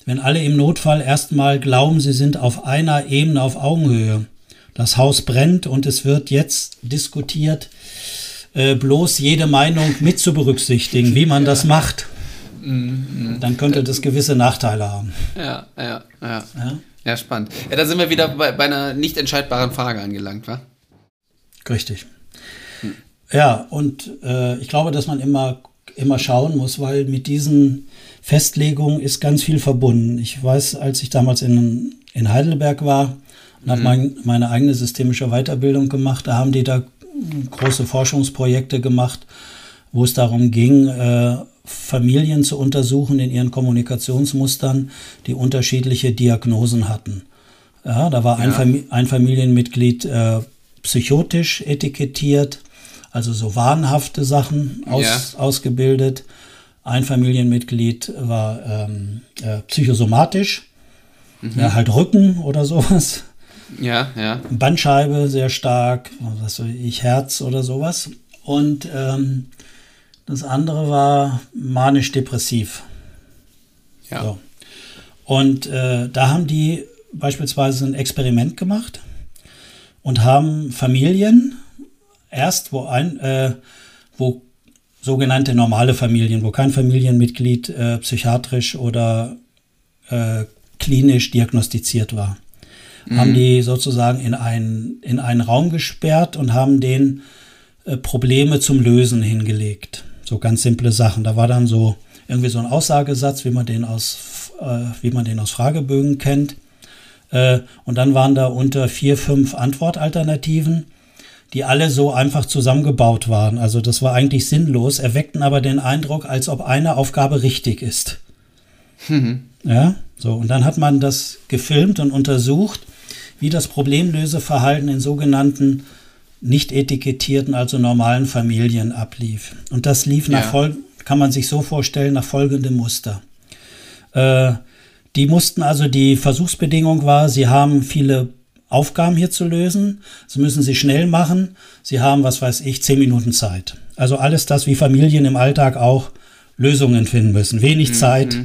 wenn alle im Notfall erstmal glauben, sie sind auf einer Ebene auf Augenhöhe. Das Haus brennt und es wird jetzt diskutiert, äh, bloß jede Meinung mit zu berücksichtigen, wie man das macht. Dann könnte das gewisse Nachteile haben. Ja, ja, ja. Ja? Ja, spannend. Ja, da sind wir wieder bei, bei einer nicht entscheidbaren Frage angelangt, wa? Richtig. Ja, und äh, ich glaube, dass man immer, immer schauen muss, weil mit diesen Festlegungen ist ganz viel verbunden. Ich weiß, als ich damals in, in Heidelberg war und habe mein, meine eigene systemische Weiterbildung gemacht, da haben die da große Forschungsprojekte gemacht, wo es darum ging, äh, Familien zu untersuchen in ihren Kommunikationsmustern, die unterschiedliche Diagnosen hatten. Ja, da war ein, Ja. Fam ein Familienmitglied äh, psychotisch etikettiert, also so wahnhafte Sachen aus, ausgebildet. Ein Familienmitglied war ähm, äh, psychosomatisch, ja, halt Rücken oder sowas. Ja, ja. Bandscheibe sehr stark, was weiß ich, Herz oder sowas. Und ähm, das andere war manisch-depressiv. Ja. So. Und äh, da haben die beispielsweise ein Experiment gemacht und haben Familien erst, wo ein, äh, wo sogenannte normale Familien, wo kein Familienmitglied äh, psychiatrisch oder äh, klinisch diagnostiziert war, mhm. haben die sozusagen in einen, in einen Raum gesperrt und haben den äh, Probleme zum Lösen hingelegt. So ganz simple Sachen. Da war dann so irgendwie so ein Aussagesatz, wie man den aus, äh, wie man den aus Fragebögen kennt. Äh, und dann waren da unter vier, fünf Antwortalternativen, die alle so einfach zusammengebaut waren. Also das war eigentlich sinnlos, erweckten aber den Eindruck, als ob eine Aufgabe richtig ist. Mhm. Ja, so. Und dann hat man das gefilmt und untersucht, wie das Problemlöseverhalten in sogenannten nicht etikettierten, also normalen Familien ablief. Und das lief nach ja. Fol kann man sich so vorstellen, nach folgendem Muster. Äh, die mussten also, die Versuchsbedingung war, sie haben viele Aufgaben hier zu lösen. Sie müssen sie schnell machen. Sie haben, was weiß ich, zehn Minuten Zeit. Also alles das, wie Familien im Alltag auch Lösungen finden müssen. Wenig mhm. Zeit.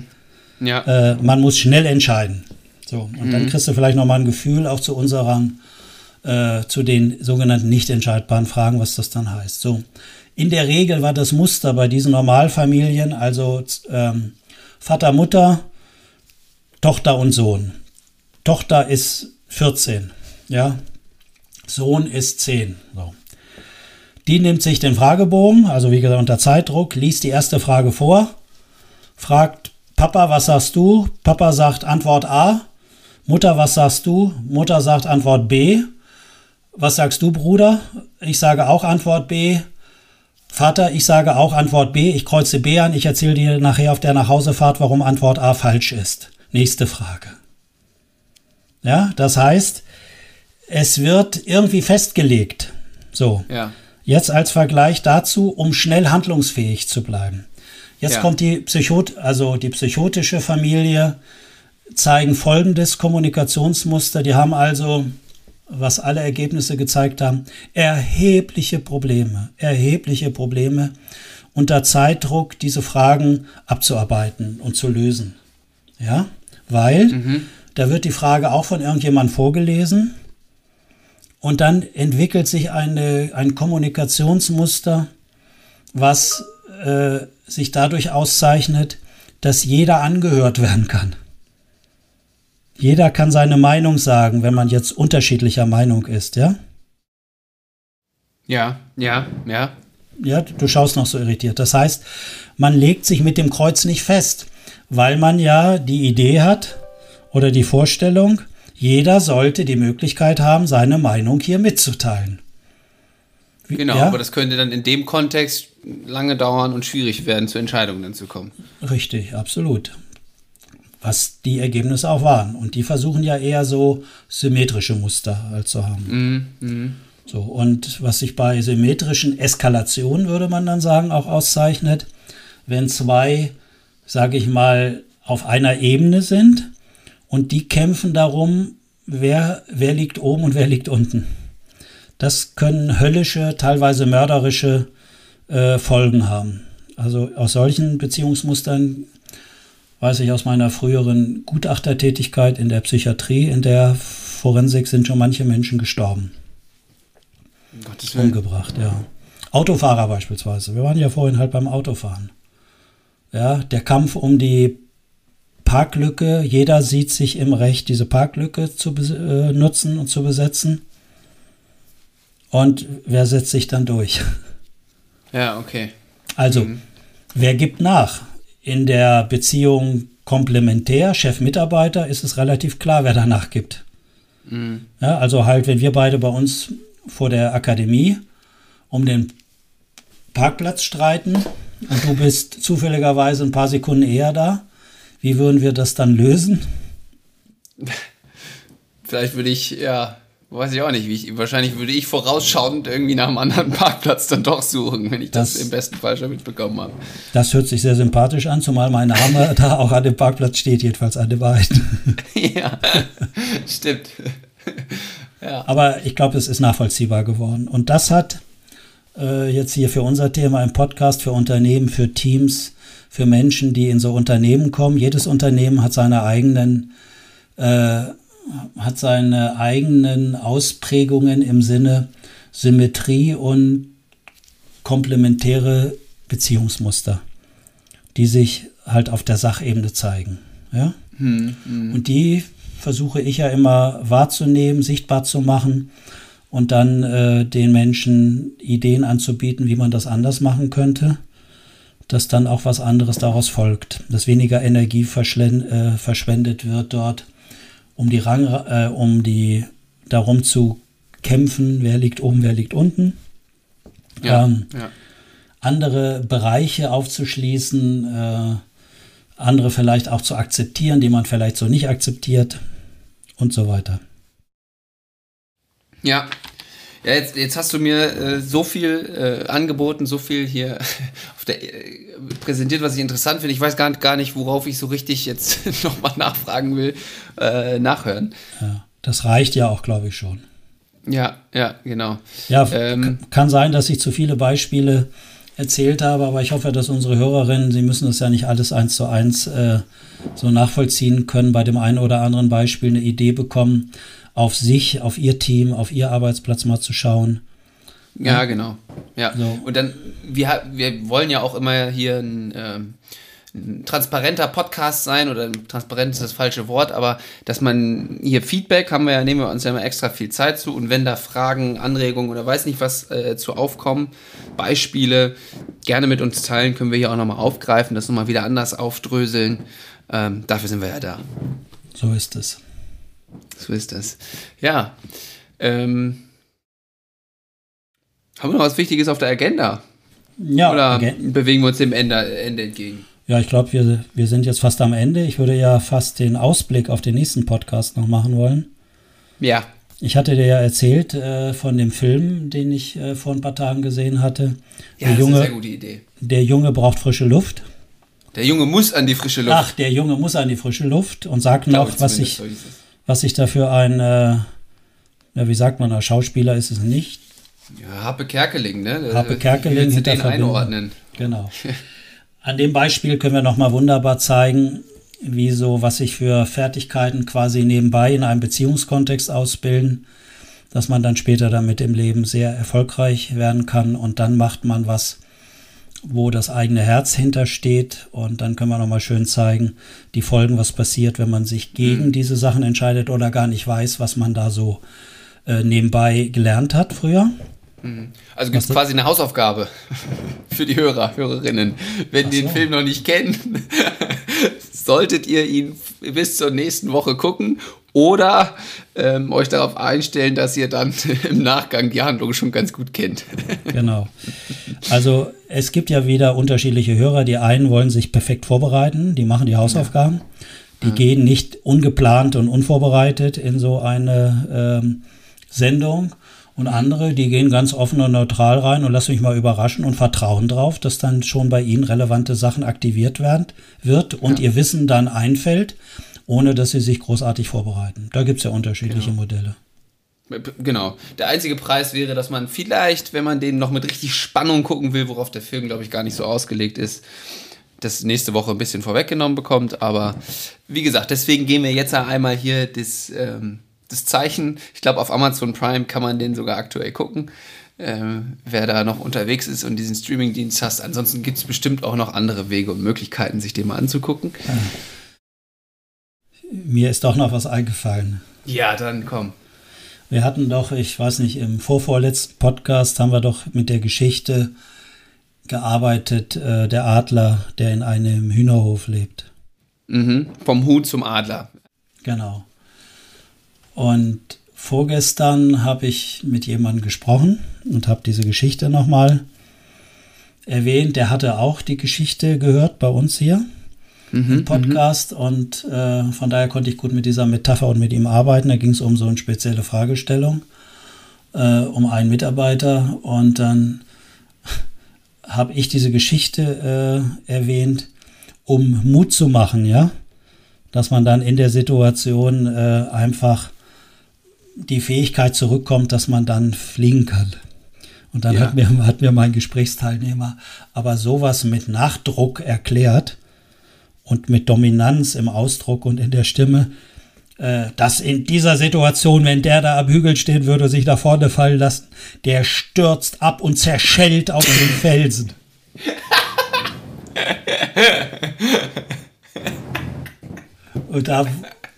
Ja. Äh, man muss schnell entscheiden. So, und mhm. dann kriegst du vielleicht nochmal ein Gefühl auch zu unseren, äh, zu den sogenannten nicht entscheidbaren Fragen, was das dann heißt. So, in der Regel war das Muster bei diesen Normalfamilien, also ähm, Vater, Mutter, Tochter und Sohn. Tochter ist 14, ja. Sohn ist 10. So. Die nimmt sich den Fragebogen, also wie gesagt unter Zeitdruck, liest die erste Frage vor, fragt Papa, was sagst du? Papa sagt Antwort A. Mutter, was sagst du? Mutter sagt Antwort B. Was sagst du, Bruder? Ich sage auch Antwort B. Vater, ich sage auch Antwort B. Ich kreuze B an. Ich erzähle dir nachher auf der Nachhausefahrt, warum Antwort A falsch ist. Nächste Frage. Ja, das heißt, es wird irgendwie festgelegt. So. Ja. Jetzt als Vergleich dazu, um schnell handlungsfähig zu bleiben. Jetzt ja. kommt die Psychot, also die psychotische Familie, zeigen folgendes Kommunikationsmuster. Die haben also, was alle Ergebnisse gezeigt haben, erhebliche Probleme, erhebliche Probleme unter Zeitdruck diese Fragen abzuarbeiten und zu lösen. Ja? weil mhm. da wird die Frage auch von irgendjemandem vorgelesen und dann entwickelt sich eine, ein Kommunikationsmuster, was äh, sich dadurch auszeichnet, dass jeder angehört werden kann. Jeder kann seine Meinung sagen, wenn man jetzt unterschiedlicher Meinung ist, ja? Ja, ja, ja. Ja, du schaust noch so irritiert. Das heißt, man legt sich mit dem Kreuz nicht fest weil man ja die Idee hat oder die Vorstellung, jeder sollte die Möglichkeit haben, seine Meinung hier mitzuteilen. Wie, genau, ja? aber das könnte dann in dem Kontext lange dauern und schwierig werden, zu Entscheidungen zu kommen. Richtig, absolut. Was die Ergebnisse auch waren. Und die versuchen ja eher so symmetrische Muster halt zu haben. Mm, mm. So, und was sich bei symmetrischen Eskalationen, würde man dann sagen, auch auszeichnet, wenn zwei sage ich mal, auf einer Ebene sind und die kämpfen darum, wer, wer liegt oben und wer liegt unten. Das können höllische, teilweise mörderische äh, Folgen haben. Also aus solchen Beziehungsmustern weiß ich aus meiner früheren Gutachtertätigkeit in der Psychiatrie, in der Forensik sind schon manche Menschen gestorben. Gottes Willen. Umgebracht, ja. Autofahrer beispielsweise. Wir waren ja vorhin halt beim Autofahren. Ja, der Kampf um die Parklücke, jeder sieht sich im Recht, diese Parklücke zu äh, nutzen und zu besetzen. Und wer setzt sich dann durch? Ja, okay. Also, mhm. wer gibt nach? In der Beziehung komplementär, Chef-Mitarbeiter, ist es relativ klar, wer danach gibt. Mhm. Ja, also halt, wenn wir beide bei uns vor der Akademie um den Parkplatz streiten, und du bist zufälligerweise ein paar Sekunden eher da. Wie würden wir das dann lösen? Vielleicht würde ich, ja, weiß ich auch nicht, wie ich, wahrscheinlich würde ich vorausschauend irgendwie nach einem anderen Parkplatz dann doch suchen, wenn ich das, das im besten Fall schon mitbekommen habe. Das hört sich sehr sympathisch an, zumal mein Name da auch an dem Parkplatz steht, jedenfalls an dem beiden. ja, stimmt. ja. Aber ich glaube, es ist nachvollziehbar geworden. Und das hat äh, jetzt hier für unser Thema im Podcast, für Unternehmen, für Teams für Menschen, die in so Unternehmen kommen. Jedes Unternehmen hat seine eigenen, äh, hat seine eigenen Ausprägungen im Sinne Symmetrie und komplementäre Beziehungsmuster, die sich halt auf der Sachebene zeigen. Ja? Hm, hm. Und die versuche ich ja immer wahrzunehmen, sichtbar zu machen und dann äh, den Menschen Ideen anzubieten, wie man das anders machen könnte, dass dann auch was anderes daraus folgt, dass weniger Energie äh, verschwendet wird dort, um die Rang, äh, um die darum zu kämpfen, wer liegt oben, wer liegt unten. Ja, ähm, ja. Andere Bereiche aufzuschließen, äh, andere vielleicht auch zu akzeptieren, die man vielleicht so nicht akzeptiert und so weiter. Ja. Ja, jetzt, jetzt hast du mir äh, so viel äh, angeboten, so viel hier der, äh, präsentiert, was ich interessant finde. Ich weiß gar, gar nicht, worauf ich so richtig jetzt nochmal nachfragen will, äh, nachhören. Ja, das reicht ja auch, glaube ich, schon. Ja, ja, genau. Ja, ähm, kann sein, dass ich zu viele Beispiele erzählt habe, aber ich hoffe, dass unsere Hörerinnen, sie müssen das ja nicht alles eins zu eins äh, so nachvollziehen können, bei dem einen oder anderen Beispiel eine Idee bekommen, auf sich, auf ihr Team, auf ihr Arbeitsplatz mal zu schauen. Ja, genau. Ja. So. Und dann, wir, wir wollen ja auch immer hier ein, ähm, ein transparenter Podcast sein oder transparent ist das falsche Wort, aber dass man hier Feedback haben wir ja, nehmen wir uns ja immer extra viel Zeit zu und wenn da Fragen, Anregungen oder weiß nicht was äh, zu aufkommen, Beispiele gerne mit uns teilen, können wir hier auch nochmal aufgreifen, das nochmal wieder anders aufdröseln. Ähm, dafür sind wir ja da. So ist es. So ist es. Ja. Ähm, haben wir noch was Wichtiges auf der Agenda? Ja. Oder Agenda. bewegen wir uns dem Ende, Ende entgegen? Ja, ich glaube, wir, wir sind jetzt fast am Ende. Ich würde ja fast den Ausblick auf den nächsten Podcast noch machen wollen. Ja. Ich hatte dir ja erzählt äh, von dem Film, den ich äh, vor ein paar Tagen gesehen hatte. Ja, der das Junge, ist eine sehr gute Idee. Der Junge braucht frische Luft. Der Junge muss an die frische Luft. Ach, der Junge muss an die frische Luft und sagt noch, was ich, was ich dafür ein, äh, ja, wie sagt man, ein Schauspieler ist es nicht. Ja, Happe Kerkeling, ne? Happe Kerkeling hinter den einordnen. Genau. An dem Beispiel können wir nochmal wunderbar zeigen, wie so, was sich für Fertigkeiten quasi nebenbei in einem Beziehungskontext ausbilden, dass man dann später damit im Leben sehr erfolgreich werden kann und dann macht man was, wo das eigene Herz hintersteht. Und dann können wir nochmal schön zeigen, die Folgen, was passiert, wenn man sich gegen mhm. diese Sachen entscheidet oder gar nicht weiß, was man da so äh, nebenbei gelernt hat früher. Mhm. Also gibt es quasi eine Hausaufgabe für die Hörer, Hörerinnen. Wenn so. die den Film noch nicht kennen, solltet ihr ihn bis zur nächsten Woche gucken oder ähm, euch darauf einstellen, dass ihr dann im Nachgang die Handlung schon ganz gut kennt. genau. Also es gibt ja wieder unterschiedliche Hörer. Die einen wollen sich perfekt vorbereiten, die machen die Hausaufgaben. Die ja. gehen nicht ungeplant und unvorbereitet in so eine ähm, Sendung. Und andere, die gehen ganz offen und neutral rein und lassen mich mal überraschen und vertrauen drauf, dass dann schon bei ihnen relevante Sachen aktiviert werden, wird und ja. ihr Wissen dann einfällt, ohne dass sie sich großartig vorbereiten. Da gibt es ja unterschiedliche genau. Modelle. Genau. Der einzige Preis wäre, dass man vielleicht, wenn man den noch mit richtig Spannung gucken will, worauf der Film, glaube ich, gar nicht so ausgelegt ist, das nächste Woche ein bisschen vorweggenommen bekommt. Aber wie gesagt, deswegen gehen wir jetzt einmal hier das, ähm, das Zeichen. Ich glaube, auf Amazon Prime kann man den sogar aktuell gucken. Ähm, wer da noch unterwegs ist und diesen Streamingdienst hast. Ansonsten gibt es bestimmt auch noch andere Wege und Möglichkeiten, sich den mal anzugucken. Mir ist doch noch was eingefallen. Ja, dann komm. Wir hatten doch, ich weiß nicht, im vorvorletzten Podcast haben wir doch mit der Geschichte gearbeitet, äh, der Adler, der in einem Hühnerhof lebt. Mhm. Vom Huhn zum Adler. Genau. Und vorgestern habe ich mit jemandem gesprochen und habe diese Geschichte nochmal erwähnt. Der hatte auch die Geschichte gehört bei uns hier mhm, Podcast mhm. und äh, von daher konnte ich gut mit dieser Metapher und mit ihm arbeiten. Da ging es um so eine spezielle Fragestellung, äh, um einen Mitarbeiter und dann habe ich diese Geschichte äh, erwähnt, um Mut zu machen, ja, dass man dann in der Situation äh, einfach die Fähigkeit zurückkommt, dass man dann fliegen kann. Und dann ja. hat, mir, hat mir mein Gesprächsteilnehmer aber sowas mit Nachdruck erklärt und mit Dominanz im Ausdruck und in der Stimme, äh, dass in dieser Situation, wenn der da am Hügel stehen würde, sich nach vorne fallen lassen, der stürzt ab und zerschellt auf den Felsen. und da,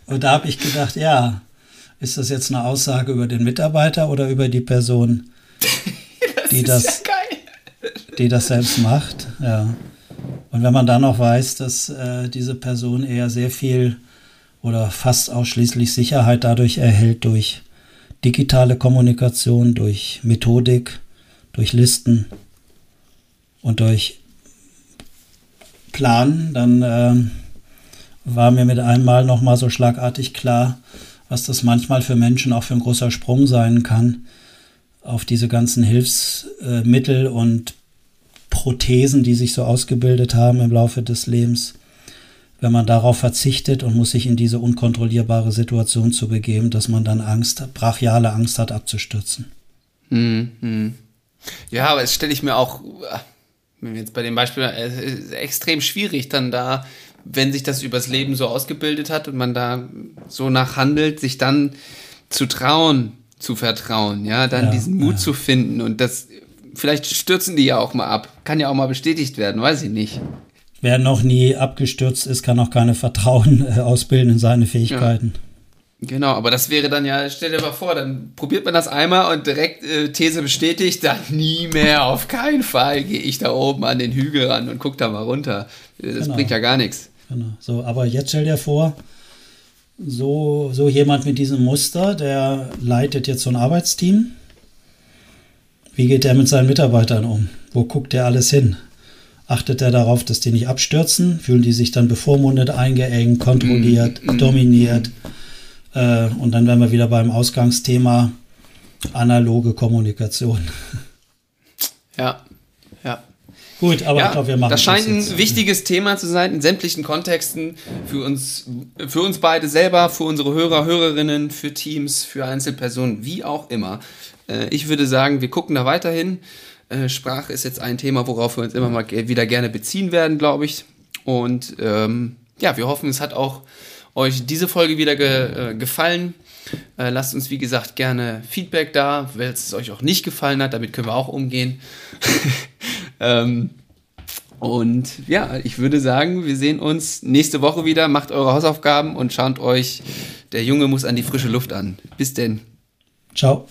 und da habe ich gedacht, ja, ist das jetzt eine Aussage über den Mitarbeiter oder über die Person, das die, das, ja die das selbst macht? Ja. Und wenn man dann noch weiß, dass äh, diese Person eher sehr viel oder fast ausschließlich Sicherheit dadurch erhält durch digitale Kommunikation, durch Methodik, durch Listen und durch Plan, dann äh, war mir mit einmal noch mal so schlagartig klar, was das manchmal für Menschen auch für ein großer Sprung sein kann, auf diese ganzen Hilfsmittel und Prothesen, die sich so ausgebildet haben im Laufe des Lebens, wenn man darauf verzichtet und muss sich in diese unkontrollierbare Situation zu begeben, dass man dann Angst, brachiale Angst hat, abzustürzen. Mhm. Ja, aber das stelle ich mir auch, wenn wir jetzt bei dem Beispiel, äh, extrem schwierig, dann da, wenn sich das übers Leben so ausgebildet hat und man da so nachhandelt, sich dann zu trauen, zu vertrauen, ja, dann ja, diesen Mut ja. zu finden und das, vielleicht stürzen die ja auch mal ab. Kann ja auch mal bestätigt werden, weiß ich nicht. Wer noch nie abgestürzt ist, kann auch keine Vertrauen äh, ausbilden in seine Fähigkeiten. Ja. Genau, aber das wäre dann ja, stell dir mal vor, dann probiert man das einmal und direkt äh, These bestätigt, dann nie mehr, auf keinen Fall gehe ich da oben an den Hügel ran und guck da mal runter. Das genau. bringt ja gar nichts. Genau. So, aber jetzt stell dir vor, so, so jemand mit diesem Muster, der leitet jetzt so ein Arbeitsteam. Wie geht der mit seinen Mitarbeitern um? Wo guckt der alles hin? achtet er darauf, dass die nicht abstürzen, fühlen die sich dann bevormundet, eingeengt, kontrolliert, mm, mm, dominiert. Äh, und dann wären wir wieder beim Ausgangsthema analoge Kommunikation. Ja, ja. Gut, aber ja, ich glaube, wir machen das. scheint ein wichtiges Thema zu sein in sämtlichen Kontexten für uns, für uns beide selber, für unsere Hörer, Hörerinnen, für Teams, für Einzelpersonen, wie auch immer. Äh, ich würde sagen, wir gucken da weiterhin. Äh, Sprache ist jetzt ein Thema, worauf wir uns immer mal wieder gerne beziehen werden, glaube ich. Und ähm, ja, wir hoffen, es hat auch euch diese Folge wieder ge äh, gefallen. Äh, lasst uns, wie gesagt, gerne Feedback da, wenn es euch auch nicht gefallen hat. Damit können wir auch umgehen. ähm, und ja, ich würde sagen, wir sehen uns nächste Woche wieder. Macht eure Hausaufgaben und schaut euch, der Junge muss an die frische Luft an. Bis denn. Ciao.